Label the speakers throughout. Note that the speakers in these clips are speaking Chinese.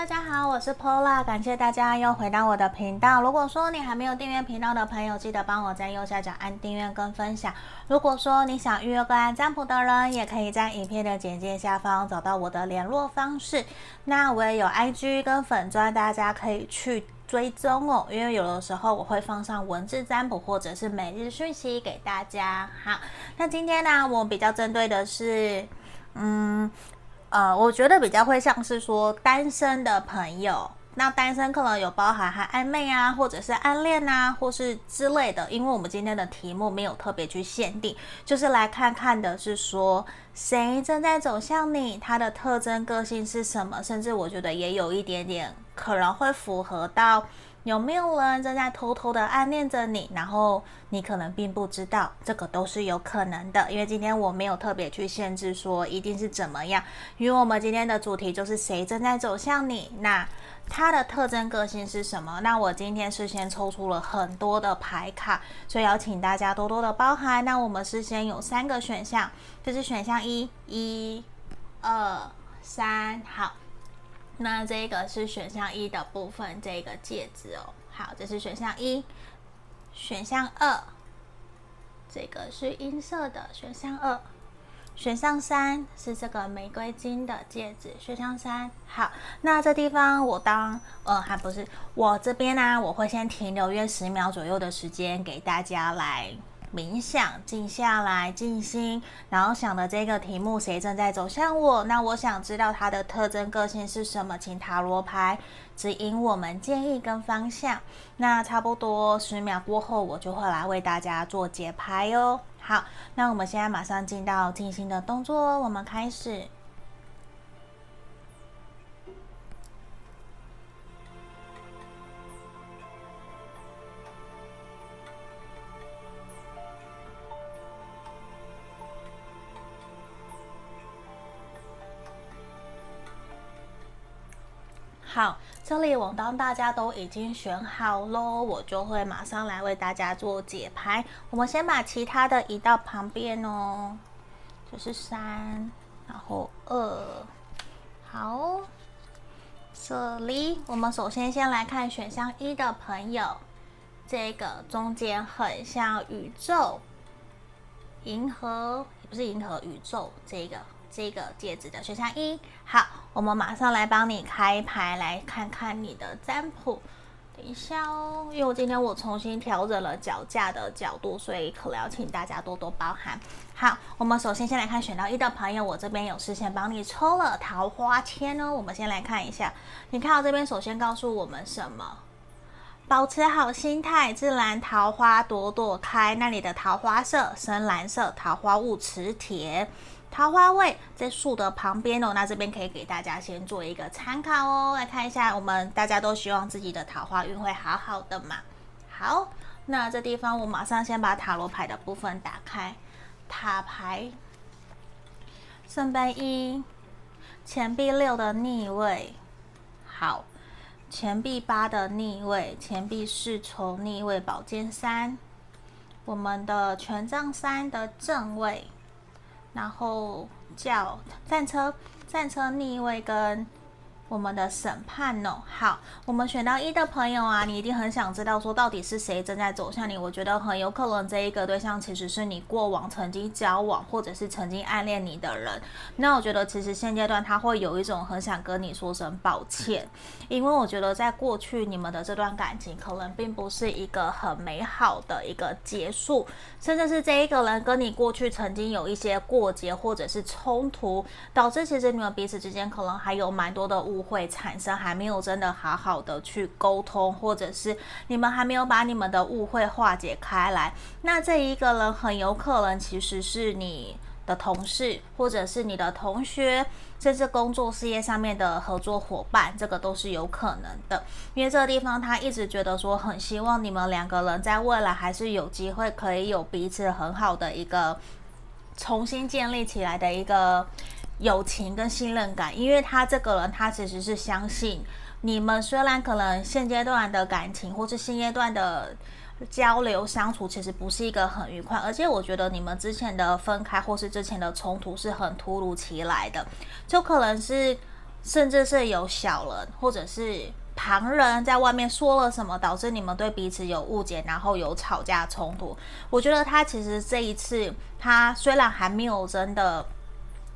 Speaker 1: 大家好，我是 Pola，感谢大家又回到我的频道。如果说你还没有订阅频道的朋友，记得帮我在右下角按订阅跟分享。如果说你想预约个案占卜的人，也可以在影片的简介下方找到我的联络方式。那我也有 IG 跟粉专，大家可以去追踪哦。因为有的时候我会放上文字占卜或者是每日讯息给大家。好，那今天呢，我比较针对的是，嗯。呃，我觉得比较会像是说单身的朋友，那单身可能有包含还暧昧啊，或者是暗恋啊，或是之类的。因为我们今天的题目没有特别去限定，就是来看看的是说谁正在走向你，他的特征个性是什么，甚至我觉得也有一点点可能会符合到。有没有人正在偷偷的暗恋着你？然后你可能并不知道，这个都是有可能的。因为今天我没有特别去限制说一定是怎么样，因为我们今天的主题就是谁正在走向你，那他的特征个性是什么？那我今天事先抽出了很多的牌卡，所以要请大家多多的包涵。那我们事先有三个选项，就是选项一、一、二、三，好。那这个是选项一的部分，这个戒指哦。好，这是选项一。选项二，这个是银色的。选项二，选项三是这个玫瑰金的戒指。选项三，好，那这地方我当呃还不是我这边呢、我会先停留约十秒左右的时间给大家来。冥想，静下来，静心，然后想的这个题目，谁正在走向我？那我想知道他的特征个性是什么？请塔罗牌指引我们建议跟方向。那差不多十秒过后，我就会来为大家做解牌哦。好，那我们现在马上进到静心的动作，我们开始。好，这里我当大家都已经选好喽，我就会马上来为大家做解牌。我们先把其他的移到旁边哦，就是三，然后二，好，这里我们首先先来看选项一的朋友，这个中间很像宇宙，银河，也不是银河，宇宙这个。这个戒指的选项一，好，我们马上来帮你开牌，来看看你的占卜。等一下哦，因为我今天我重新调整了脚架的角度，所以可能要请大家多多包涵。好，我们首先先来看选到一的朋友，我这边有事先帮你抽了桃花签哦。我们先来看一下，你看到这边首先告诉我们什么？保持好心态，自然桃花朵朵开。那里的桃花色深蓝色，桃花物磁铁。桃花位在树的旁边哦，那这边可以给大家先做一个参考哦。来看一下，我们大家都希望自己的桃花运会好好的嘛。好，那这地方我马上先把塔罗牌的部分打开。塔牌，圣杯一，钱币六的逆位，好，钱币八的逆位，钱币侍从逆位，宝剑三，我们的权杖三的正位。然后叫战车，战车逆位跟。我们的审判哦，好，我们选到一的朋友啊，你一定很想知道说到底是谁正在走向你。我觉得很有可能这一个对象其实是你过往曾经交往或者是曾经暗恋你的人。那我觉得其实现阶段他会有一种很想跟你说声抱歉，因为我觉得在过去你们的这段感情可能并不是一个很美好的一个结束，甚至是这一个人跟你过去曾经有一些过节或者是冲突，导致其实你们彼此之间可能还有蛮多的误。会产生还没有真的好好的去沟通，或者是你们还没有把你们的误会化解开来。那这一个人很有可能其实是你的同事，或者是你的同学，甚至工作事业上面的合作伙伴，这个都是有可能的。因为这个地方他一直觉得说，很希望你们两个人在未来还是有机会可以有彼此很好的一个重新建立起来的一个。友情跟信任感，因为他这个人，他其实是相信你们。虽然可能现阶段的感情或是现阶段的交流相处，其实不是一个很愉快，而且我觉得你们之前的分开或是之前的冲突是很突如其来的，就可能是甚至是有小人或者是旁人在外面说了什么，导致你们对彼此有误解，然后有吵架冲突。我觉得他其实这一次，他虽然还没有真的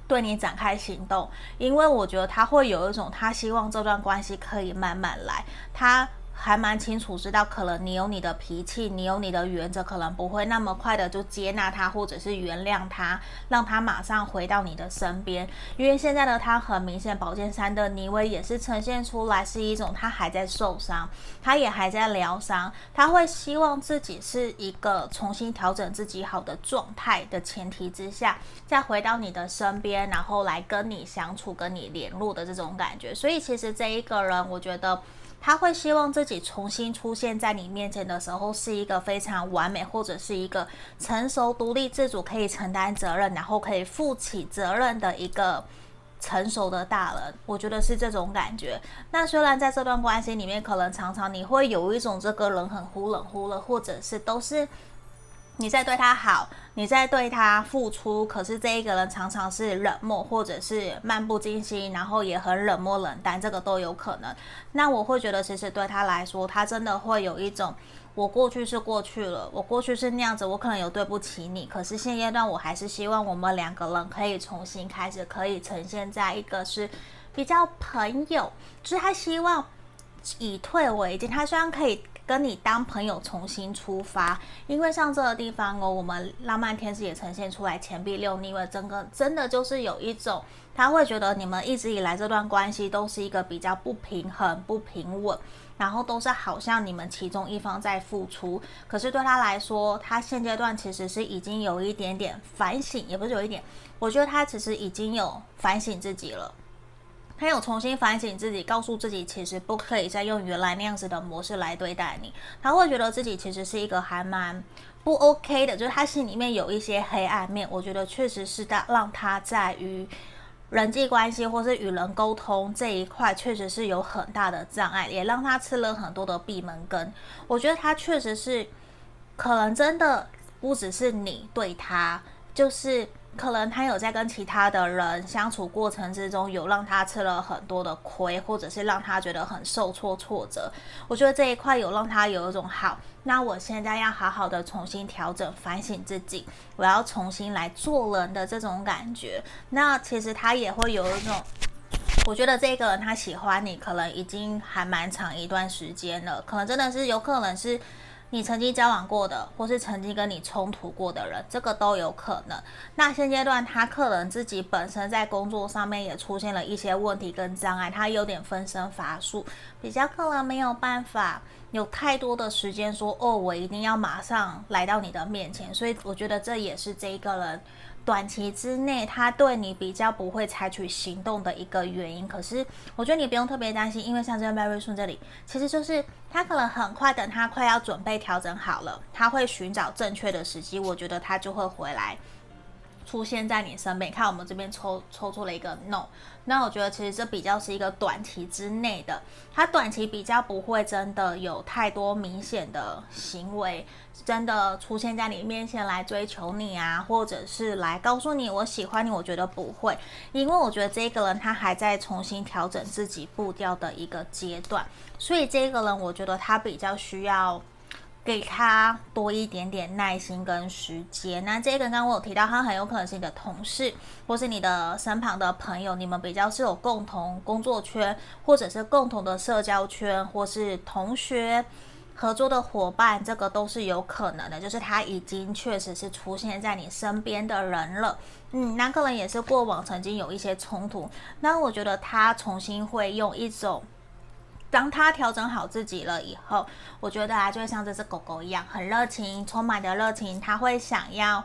Speaker 1: 对你展开行动，因为我觉得他会有一种他希望这段关系可以慢慢来，他。还蛮清楚知道，可能你有你的脾气，你有你的原则，可能不会那么快的就接纳他，或者是原谅他，让他马上回到你的身边。因为现在的他很明显，宝剑三的逆位也是呈现出来是一种他还在受伤，他也还在疗伤，他会希望自己是一个重新调整自己好的状态的前提之下，再回到你的身边，然后来跟你相处、跟你联络的这种感觉。所以其实这一个人，我觉得。他会希望自己重新出现在你面前的时候，是一个非常完美，或者是一个成熟、独立自主、可以承担责任，然后可以负起责任的一个成熟的大人。我觉得是这种感觉。那虽然在这段关系里面，可能常常你会有一种这个人很忽冷忽热，或者是都是。你在对他好，你在对他付出，可是这一个人常常是冷漠，或者是漫不经心，然后也很冷漠冷淡，这个都有可能。那我会觉得，其实对他来说，他真的会有一种，我过去是过去了，我过去是那样子，我可能有对不起你，可是现阶段我还是希望我们两个人可以重新开始，可以呈现在一个是比较朋友，就是他希望以退为进，他希望可以。跟你当朋友重新出发，因为像这个地方哦，我们浪漫天使也呈现出来钱币六逆位，整个真的就是有一种他会觉得你们一直以来这段关系都是一个比较不平衡、不平稳，然后都是好像你们其中一方在付出，可是对他来说，他现阶段其实是已经有一点点反省，也不是有一点，我觉得他其实已经有反省自己了。他有重新反省自己，告诉自己其实不可以再用原来那样子的模式来对待你。他会觉得自己其实是一个还蛮不 OK 的，就是他心里面有一些黑暗面。我觉得确实是他让他在于人际关系或是与人沟通这一块，确实是有很大的障碍，也让他吃了很多的闭门羹。我觉得他确实是可能真的不只是你对他，就是。可能他有在跟其他的人相处过程之中，有让他吃了很多的亏，或者是让他觉得很受挫挫折。我觉得这一块有让他有一种好，那我现在要好好的重新调整、反省自己，我要重新来做人的这种感觉。那其实他也会有一种，我觉得这个人他喜欢你，可能已经还蛮长一段时间了，可能真的是有可能是。你曾经交往过的，或是曾经跟你冲突过的人，这个都有可能。那现阶段他可能自己本身在工作上面也出现了一些问题跟障碍，他有点分身乏术，比较可能没有办法有太多的时间说哦，我一定要马上来到你的面前。所以我觉得这也是这一个人。短期之内，他对你比较不会采取行动的一个原因。可是，我觉得你不用特别担心，因为像这个 Mary Sun 这里，其实就是他可能很快，等他快要准备调整好了，他会寻找正确的时机，我觉得他就会回来。出现在你身边，看我们这边抽抽出了一个 no，那我觉得其实这比较是一个短期之内的，他短期比较不会真的有太多明显的行为，真的出现在你面前来追求你啊，或者是来告诉你我喜欢你，我觉得不会，因为我觉得这个人他还在重新调整自己步调的一个阶段，所以这个人我觉得他比较需要。给他多一点点耐心跟时间。那这个刚刚我有提到，他很有可能是你的同事，或是你的身旁的朋友，你们比较是有共同工作圈，或者是共同的社交圈，或是同学合作的伙伴，这个都是有可能的。就是他已经确实是出现在你身边的人了。嗯，那可能也是过往曾经有一些冲突。那我觉得他重新会用一种。当他调整好自己了以后，我觉得啊，就会像这只狗狗一样，很热情，充满的热情。他会想要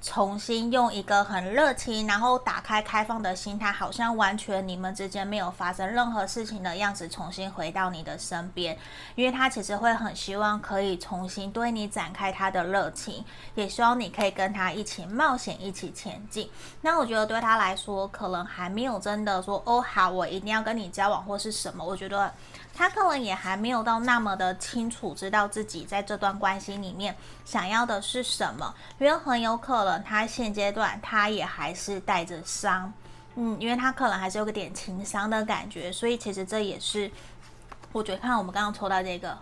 Speaker 1: 重新用一个很热情，然后打开开放的心态，好像完全你们之间没有发生任何事情的样子，重新回到你的身边。因为他其实会很希望可以重新对你展开他的热情，也希望你可以跟他一起冒险，一起前进。那我觉得对他来说，可能还没有真的说哦，好，我一定要跟你交往或是什么。我觉得。他可能也还没有到那么的清楚，知道自己在这段关系里面想要的是什么，因为很有可能他现阶段他也还是带着伤，嗯，因为他可能还是有个点情伤的感觉，所以其实这也是我觉得，看我们刚刚抽到这个，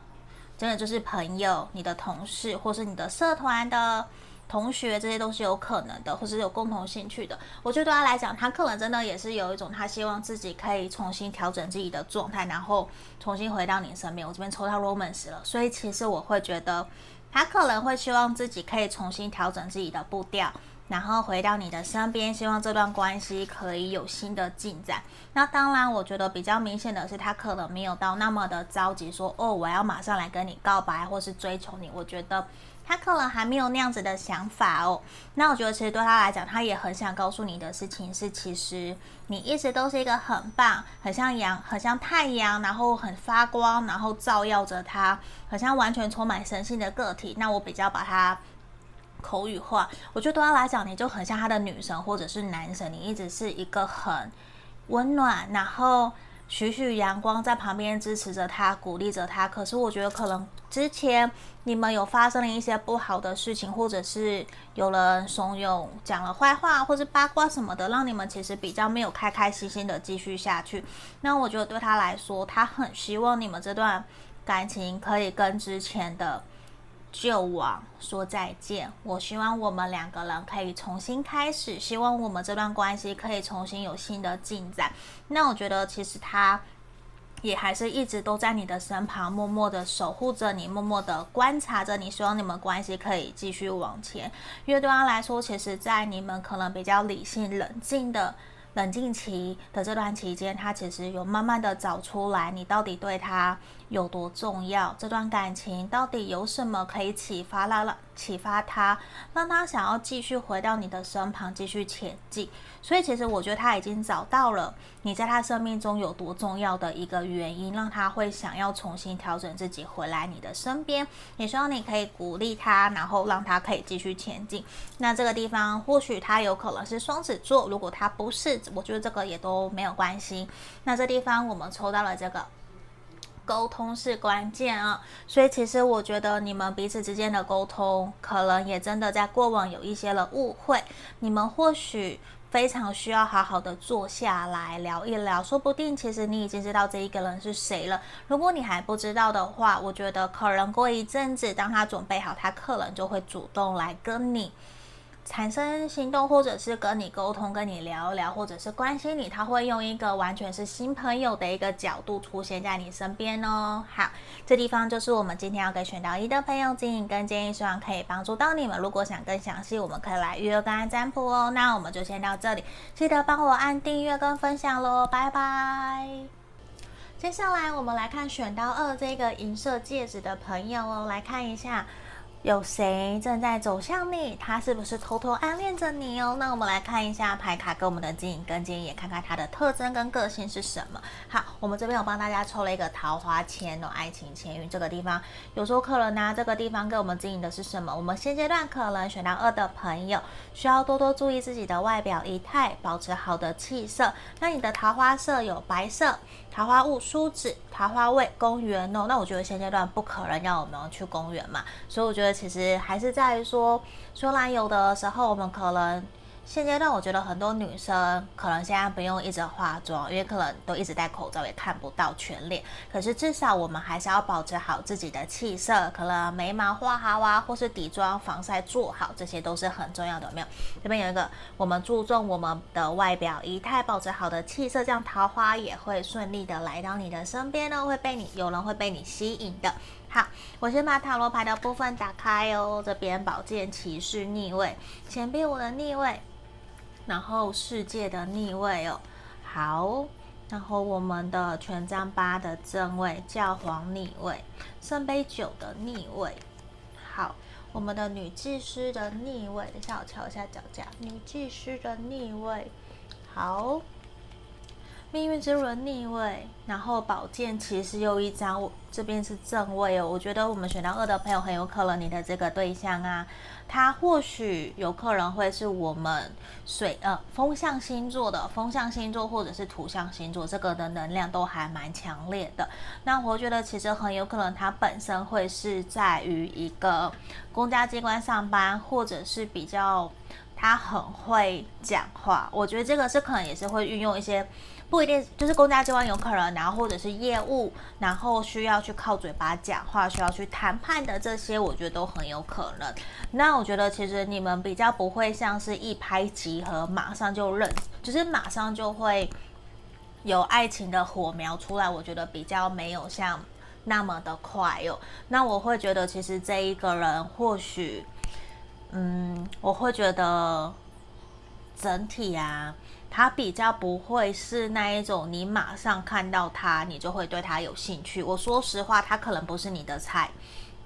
Speaker 1: 真的就是朋友、你的同事，或是你的社团的。同学这些都是有可能的，或是有共同兴趣的。我觉得对他来讲，他可能真的也是有一种，他希望自己可以重新调整自己的状态，然后重新回到你身边。我这边抽到 Romance 了，所以其实我会觉得，他可能会希望自己可以重新调整自己的步调，然后回到你的身边，希望这段关系可以有新的进展。那当然，我觉得比较明显的是，他可能没有到那么的着急，说哦，我要马上来跟你告白，或是追求你。我觉得。他可能还没有那样子的想法哦。那我觉得，其实对他来讲，他也很想告诉你的事情是，其实你一直都是一个很棒、很像阳、很像太阳，然后很发光，然后照耀着他，好像完全充满神性的个体。那我比较把他口语化，我觉得对他来讲，你就很像他的女神或者是男神，你一直是一个很温暖，然后。徐徐阳光在旁边支持着他，鼓励着他。可是我觉得可能之前你们有发生了一些不好的事情，或者是有人怂恿讲了坏话，或是八卦什么的，让你们其实比较没有开开心心的继续下去。那我觉得对他来说，他很希望你们这段感情可以跟之前的。旧往说再见，我希望我们两个人可以重新开始，希望我们这段关系可以重新有新的进展。那我觉得其实他也还是一直都在你的身旁，默默的守护着你，默默的观察着你，希望你们关系可以继续往前。因为对他来说，其实，在你们可能比较理性、冷静的。冷静期的这段期间，他其实有慢慢的找出来，你到底对他有多重要，这段感情到底有什么可以启发他了。启发他，让他想要继续回到你的身旁，继续前进。所以，其实我觉得他已经找到了你在他生命中有多重要的一个原因，让他会想要重新调整自己回来你的身边。也希望你可以鼓励他，然后让他可以继续前进。那这个地方，或许他有可能是双子座，如果他不是，我觉得这个也都没有关系。那这地方我们抽到了这个。沟通是关键啊，所以其实我觉得你们彼此之间的沟通，可能也真的在过往有一些了误会。你们或许非常需要好好的坐下来聊一聊，说不定其实你已经知道这一个人是谁了。如果你还不知道的话，我觉得可能过一阵子，当他准备好，他可能就会主动来跟你。产生行动，或者是跟你沟通、跟你聊一聊，或者是关心你，他会用一个完全是新朋友的一个角度出现在你身边哦。好，这地方就是我们今天要给选到一的朋友指引跟建议，希望可以帮助到你们。如果想更详细，我们可以来预约跟占卜哦。那我们就先到这里，记得帮我按订阅跟分享喽，拜拜。接下来我们来看选到二这个银色戒指的朋友哦，来看一下。有谁正在走向你？他是不是偷偷暗恋着你哦？那我们来看一下牌卡给我们的指引跟建议，也看看他的特征跟个性是什么。好，我们这边有帮大家抽了一个桃花签哦，爱情签运这个地方，有时候可能呢，这个地方给我们指引的是什么？我们现阶段可能选到二的朋友，需要多多注意自己的外表仪态，保持好的气色。那你的桃花色有白色。桃花坞、梳子、桃花位、公园哦，那我觉得现阶段不可能让我们去公园嘛，所以我觉得其实还是在于说，说来有的时候我们可能。现阶段我觉得很多女生可能现在不用一直化妆，因为可能都一直戴口罩，也看不到全脸。可是至少我们还是要保持好自己的气色，可能眉毛画好啊，或是底妆、防晒做好，这些都是很重要的。有没有？这边有一个，我们注重我们的外表仪态，保持好的气色，这样桃花也会顺利的来到你的身边呢，会被你有人会被你吸引的。好，我先把塔罗牌的部分打开哦。这边宝剑骑士逆位，钱币五的逆位。然后世界的逆位哦，好，然后我们的权杖八的正位，教皇逆位，圣杯九的逆位，好，我们的女祭司的逆位，等一下我瞧一下脚架，女祭司的逆位，好，命运之轮逆位，然后宝剑骑士又一张，这边是正位哦，我觉得我们选到二的朋友很有可能你的这个对象啊。他或许有可能会是我们水呃风象星座的风象星座，或者是土象星座，这个的能量都还蛮强烈的。那我觉得其实很有可能他本身会是在于一个公家机关上班，或者是比较他很会讲话。我觉得这个是可能也是会运用一些。不一定就是公家机关有可能，然后或者是业务，然后需要去靠嘴巴讲话，需要去谈判的这些，我觉得都很有可能。那我觉得其实你们比较不会像是一拍即合，马上就认，就是马上就会有爱情的火苗出来。我觉得比较没有像那么的快哦。那我会觉得其实这一个人或许，嗯，我会觉得整体啊。他比较不会是那一种，你马上看到他，你就会对他有兴趣。我说实话，他可能不是你的菜。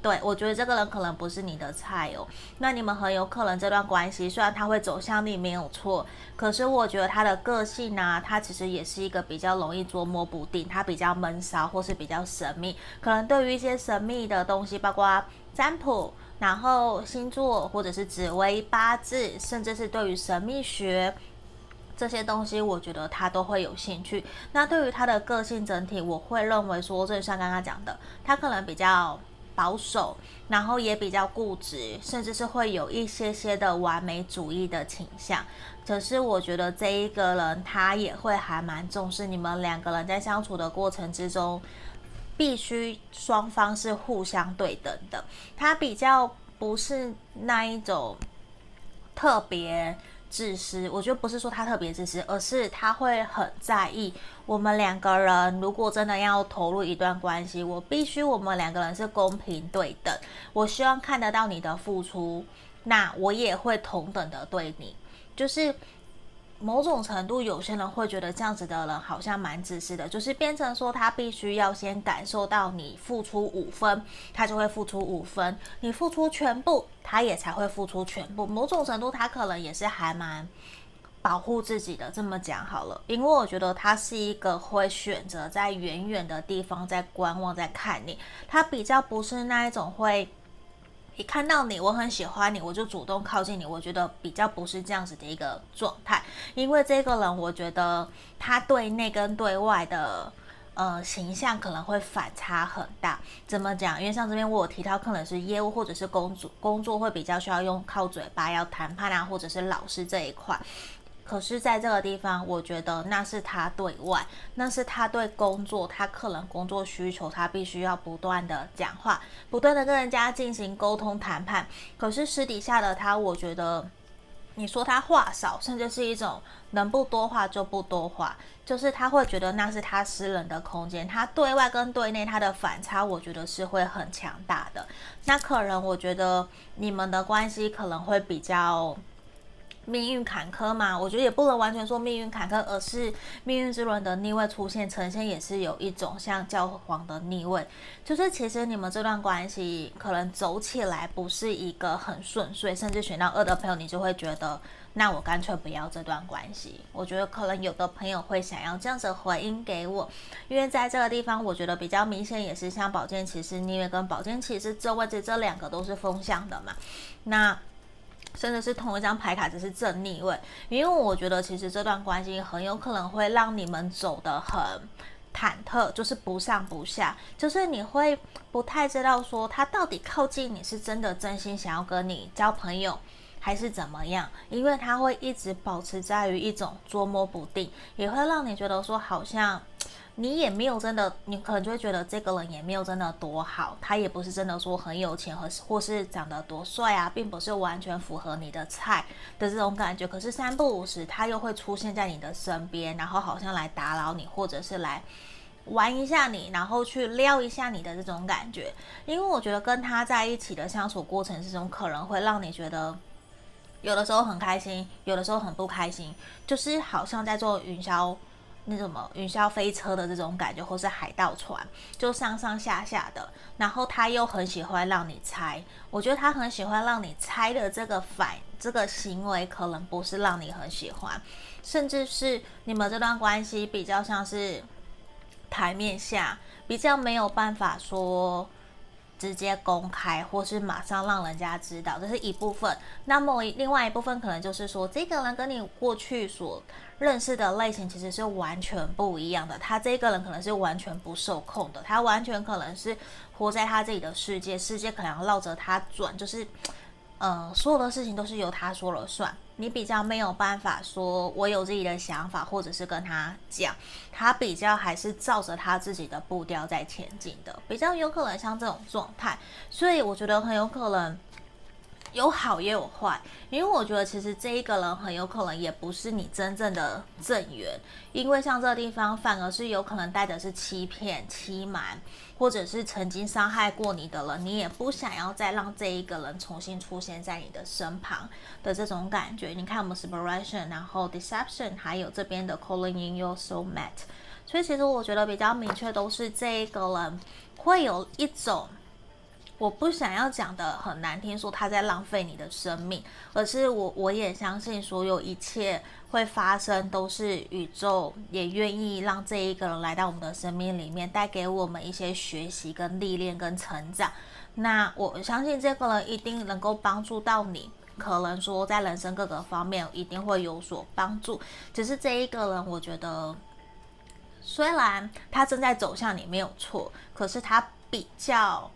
Speaker 1: 对，我觉得这个人可能不是你的菜哦。那你们很有可能这段关系，虽然他会走向你没有错，可是我觉得他的个性呢，他其实也是一个比较容易捉摸不定，他比较闷骚或是比较神秘。可能对于一些神秘的东西，包括占卜，然后星座，或者是紫微八字，甚至是对于神秘学。这些东西，我觉得他都会有兴趣。那对于他的个性整体，我会认为说，就像刚刚讲的，他可能比较保守，然后也比较固执，甚至是会有一些些的完美主义的倾向。可是我觉得这一个人，他也会还蛮重视你们两个人在相处的过程之中，必须双方是互相对等的。他比较不是那一种特别。自私，我觉得不是说他特别自私，而是他会很在意我们两个人如果真的要投入一段关系，我必须我们两个人是公平对等。我希望看得到你的付出，那我也会同等的对你，就是。某种程度，有些人会觉得这样子的人好像蛮自私的，就是变成说他必须要先感受到你付出五分，他就会付出五分；你付出全部，他也才会付出全部。某种程度，他可能也是还蛮保护自己的。这么讲好了，因为我觉得他是一个会选择在远远的地方在观望，在看你。他比较不是那一种会。一看到你，我很喜欢你，我就主动靠近你。我觉得比较不是这样子的一个状态，因为这个人，我觉得他对内跟对外的呃形象可能会反差很大。怎么讲？因为像这边我有提到，可能是业务或者是工作，工作会比较需要用靠嘴巴要谈判啊，或者是老师这一块。可是，在这个地方，我觉得那是他对外，那是他对工作，他可能工作需求，他必须要不断的讲话，不断的跟人家进行沟通谈判。可是私底下的他，我觉得，你说他话少，甚至是一种能不多话就不多话，就是他会觉得那是他私人的空间。他对外跟对内，他的反差，我觉得是会很强大的。那可能我觉得你们的关系可能会比较。命运坎坷嘛，我觉得也不能完全说命运坎坷，而是命运之轮的逆位出现，呈现也是有一种像教皇的逆位，就是其实你们这段关系可能走起来不是一个很顺遂，甚至选到二的朋友，你就会觉得，那我干脆不要这段关系。我觉得可能有的朋友会想要这样子回应给我，因为在这个地方，我觉得比较明显也是像宝剑骑士逆位跟宝剑骑士这位置这两个都是风向的嘛，那。甚至是同一张牌卡，只是正逆位，因为我觉得其实这段关系很有可能会让你们走得很忐忑，就是不上不下，就是你会不太知道说他到底靠近你是真的真心想要跟你交朋友，还是怎么样，因为他会一直保持在于一种捉摸不定，也会让你觉得说好像。你也没有真的，你可能就会觉得这个人也没有真的多好，他也不是真的说很有钱和或是长得多帅啊，并不是完全符合你的菜的这种感觉。可是三不五时，他又会出现在你的身边，然后好像来打扰你，或者是来玩一下你，然后去撩一下你的这种感觉。因为我觉得跟他在一起的相处过程之中，可能会让你觉得有的时候很开心，有的时候很不开心，就是好像在做云霄。那什么云霄飞车的这种感觉，或是海盗船，就上上下下的。然后他又很喜欢让你猜，我觉得他很喜欢让你猜的这个反这个行为，可能不是让你很喜欢，甚至是你们这段关系比较像是台面下，比较没有办法说。直接公开，或是马上让人家知道，这是一部分。那么另外一部分可能就是说，这个人跟你过去所认识的类型其实是完全不一样的。他这个人可能是完全不受控的，他完全可能是活在他自己的世界，世界可能要绕着他转，就是，呃，所有的事情都是由他说了算。你比较没有办法说，我有自己的想法，或者是跟他讲，他比较还是照着他自己的步调在前进的，比较有可能像这种状态，所以我觉得很有可能。有好也有坏，因为我觉得其实这一个人很有可能也不是你真正的正缘，因为像这个地方反而是有可能带的是欺骗、欺瞒，或者是曾经伤害过你的人，你也不想要再让这一个人重新出现在你的身旁的这种感觉。你看我们 separation，然后 deception，还有这边的 calling in your soulmate，所以其实我觉得比较明确都是这一个人会有一种。我不想要讲的很难听，说他在浪费你的生命，而是我我也相信所有一切会发生，都是宇宙也愿意让这一个人来到我们的生命里面，带给我们一些学习跟历练跟成长。那我相信这个人一定能够帮助到你，可能说在人生各个方面一定会有所帮助。只是这一个人，我觉得虽然他正在走向你没有错，可是他比较。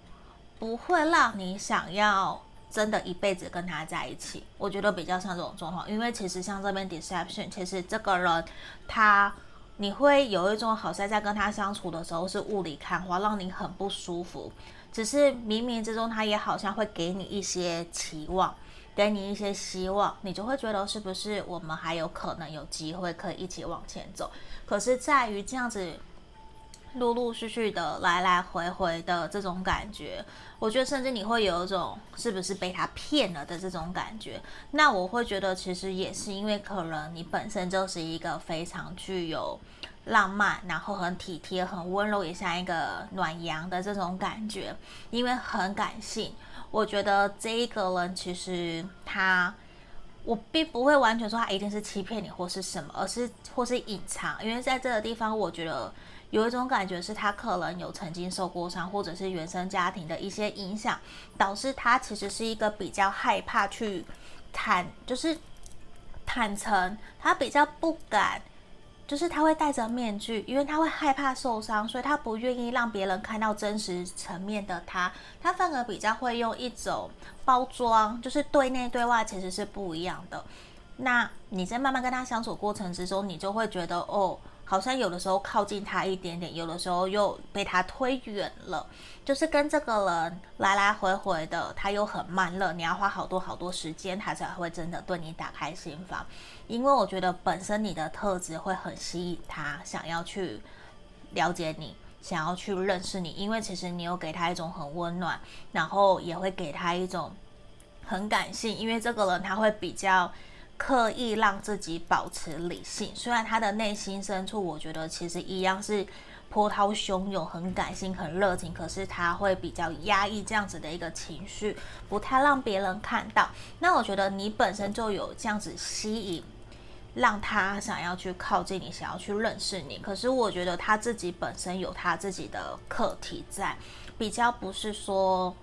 Speaker 1: 不会让你想要真的一辈子跟他在一起，我觉得比较像这种状况，因为其实像这边 deception，其实这个人他你会有一种好像在跟他相处的时候是雾里看花，让你很不舒服。只是冥冥之中，他也好像会给你一些期望，给你一些希望，你就会觉得是不是我们还有可能有机会可以一起往前走？可是在于这样子。陆陆续续的来来回回的这种感觉，我觉得甚至你会有一种是不是被他骗了的这种感觉。那我会觉得其实也是因为可能你本身就是一个非常具有浪漫，然后很体贴、很温柔，也像一个暖阳的这种感觉。因为很感性，我觉得这一个人其实他，我并不会完全说他一定是欺骗你或是什么，而是或是隐藏。因为在这个地方，我觉得。有一种感觉是他可能有曾经受过伤，或者是原生家庭的一些影响，导致他其实是一个比较害怕去坦，就是坦诚，他比较不敢，就是他会戴着面具，因为他会害怕受伤，所以他不愿意让别人看到真实层面的他，他反而比较会用一种包装，就是对内对外其实是不一样的。那你在慢慢跟他相处过程之中，你就会觉得哦。好像有的时候靠近他一点点，有的时候又被他推远了，就是跟这个人来来回回的，他又很慢热，你要花好多好多时间，他才会真的对你打开心房。因为我觉得本身你的特质会很吸引他，想要去了解你，想要去认识你，因为其实你有给他一种很温暖，然后也会给他一种很感性，因为这个人他会比较。刻意让自己保持理性，虽然他的内心深处，我觉得其实一样是波涛汹涌、很感性、很热情，可是他会比较压抑这样子的一个情绪，不太让别人看到。那我觉得你本身就有这样子吸引，让他想要去靠近你，想要去认识你。可是我觉得他自己本身有他自己的课题在，比较不是说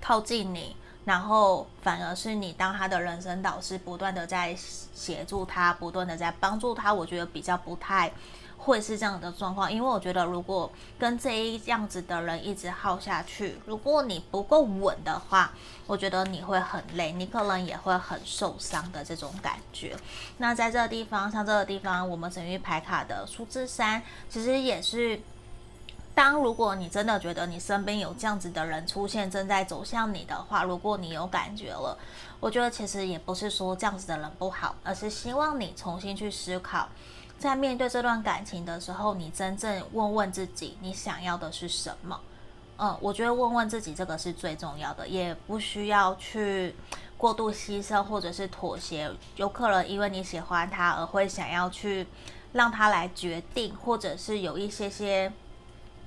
Speaker 1: 靠近你。然后反而是你当他的人生导师，不断的在协助他，不断的在帮助他。我觉得比较不太会是这样的状况，因为我觉得如果跟这一样子的人一直耗下去，如果你不够稳的话，我觉得你会很累，你可能也会很受伤的这种感觉。那在这个地方，像这个地方，我们神諭牌卡的数字三，其实也是。当如果你真的觉得你身边有这样子的人出现，正在走向你的话，如果你有感觉了，我觉得其实也不是说这样子的人不好，而是希望你重新去思考，在面对这段感情的时候，你真正问问自己，你想要的是什么？嗯，我觉得问问自己这个是最重要的，也不需要去过度牺牲或者是妥协，有可能因为你喜欢他而会想要去让他来决定，或者是有一些些。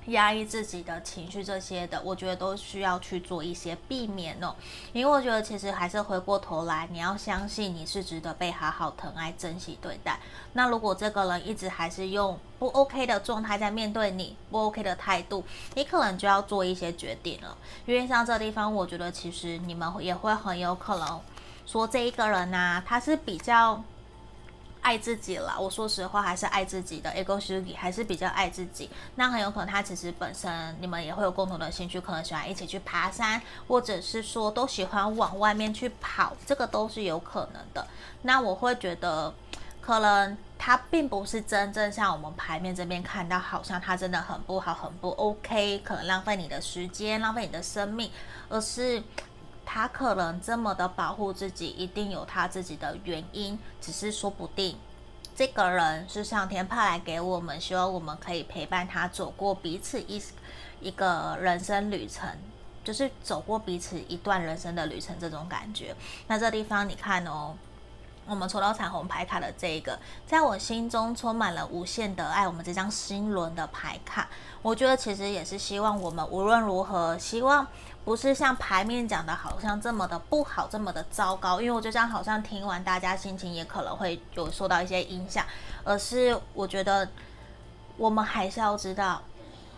Speaker 1: 压抑自己的情绪，这些的，我觉得都需要去做一些避免哦。因为我觉得其实还是回过头来，你要相信你是值得被好好疼爱、珍惜对待。那如果这个人一直还是用不 OK 的状态在面对你，不 OK 的态度，你可能就要做一些决定了。因为像这地方，我觉得其实你们也会很有可能说这一个人呐、啊，他是比较爱自己了。我说实话，还是爱自己的 ego sugi 还是比较爱自己。那很有可能他其实本身你们也会有共同的兴趣，可能喜欢一起去爬山，或者是说都喜欢往外面去跑，这个都是有可能的。那我会觉得，可能他并不是真正像我们牌面这边看到，好像他真的很不好，很不 OK，可能浪费你的时间，浪费你的生命，而是。他可能这么的保护自己，一定有他自己的原因，只是说不定这个人是上天派来给我们，希望我们可以陪伴他走过彼此一一个人生旅程，就是走过彼此一段人生的旅程这种感觉。那这地方你看哦。我们抽到彩虹牌卡的这一个，在我心中充满了无限的爱。我们这张新轮的牌卡，我觉得其实也是希望我们无论如何，希望不是像牌面讲的，好像这么的不好，这么的糟糕。因为我觉得这样好像听完，大家心情也可能会有受到一些影响。而是我觉得我们还是要知道。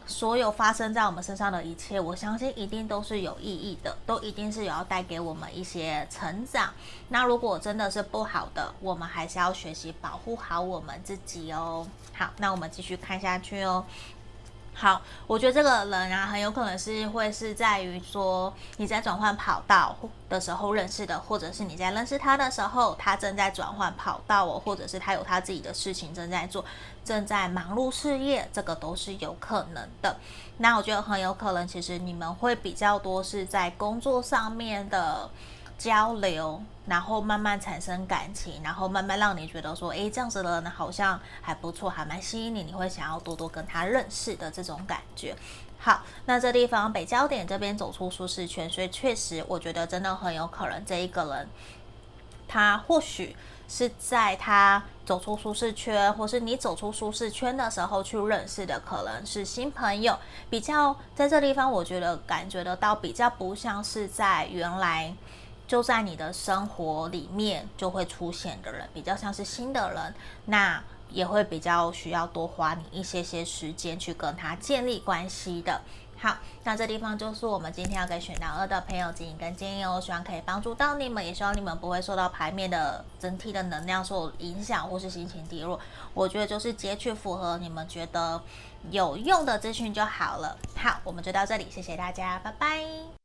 Speaker 1: 所有发生在我们身上的一切，我相信一定都是有意义的，都一定是有要带给我们一些成长。那如果真的是不好的，我们还是要学习保护好我们自己哦。好，那我们继续看下去哦。好，我觉得这个人啊，很有可能是会是在于说你在转换跑道的时候认识的，或者是你在认识他的时候，他正在转换跑道哦，或者是他有他自己的事情正在做，正在忙碌事业，这个都是有可能的。那我觉得很有可能，其实你们会比较多是在工作上面的。交流，然后慢慢产生感情，然后慢慢让你觉得说，哎，这样子的人好像还不错，还蛮吸引你，你会想要多多跟他认识的这种感觉。好，那这地方北焦点这边走出舒适圈，所以确实我觉得真的很有可能这一个人，他或许是在他走出舒适圈，或是你走出舒适圈的时候去认识的，可能是新朋友。比较在这地方，我觉得感觉得到比较不像是在原来。就在你的生活里面就会出现的人，比较像是新的人，那也会比较需要多花你一些些时间去跟他建立关系的。好，那这地方就是我们今天要给选到二的朋友指引跟建议哦，希望可以帮助到你们，也希望你们不会受到牌面的整体的能量所影响或是心情低落。我觉得就是截取符合你们觉得有用的资讯就好了。好，我们就到这里，谢谢大家，拜拜。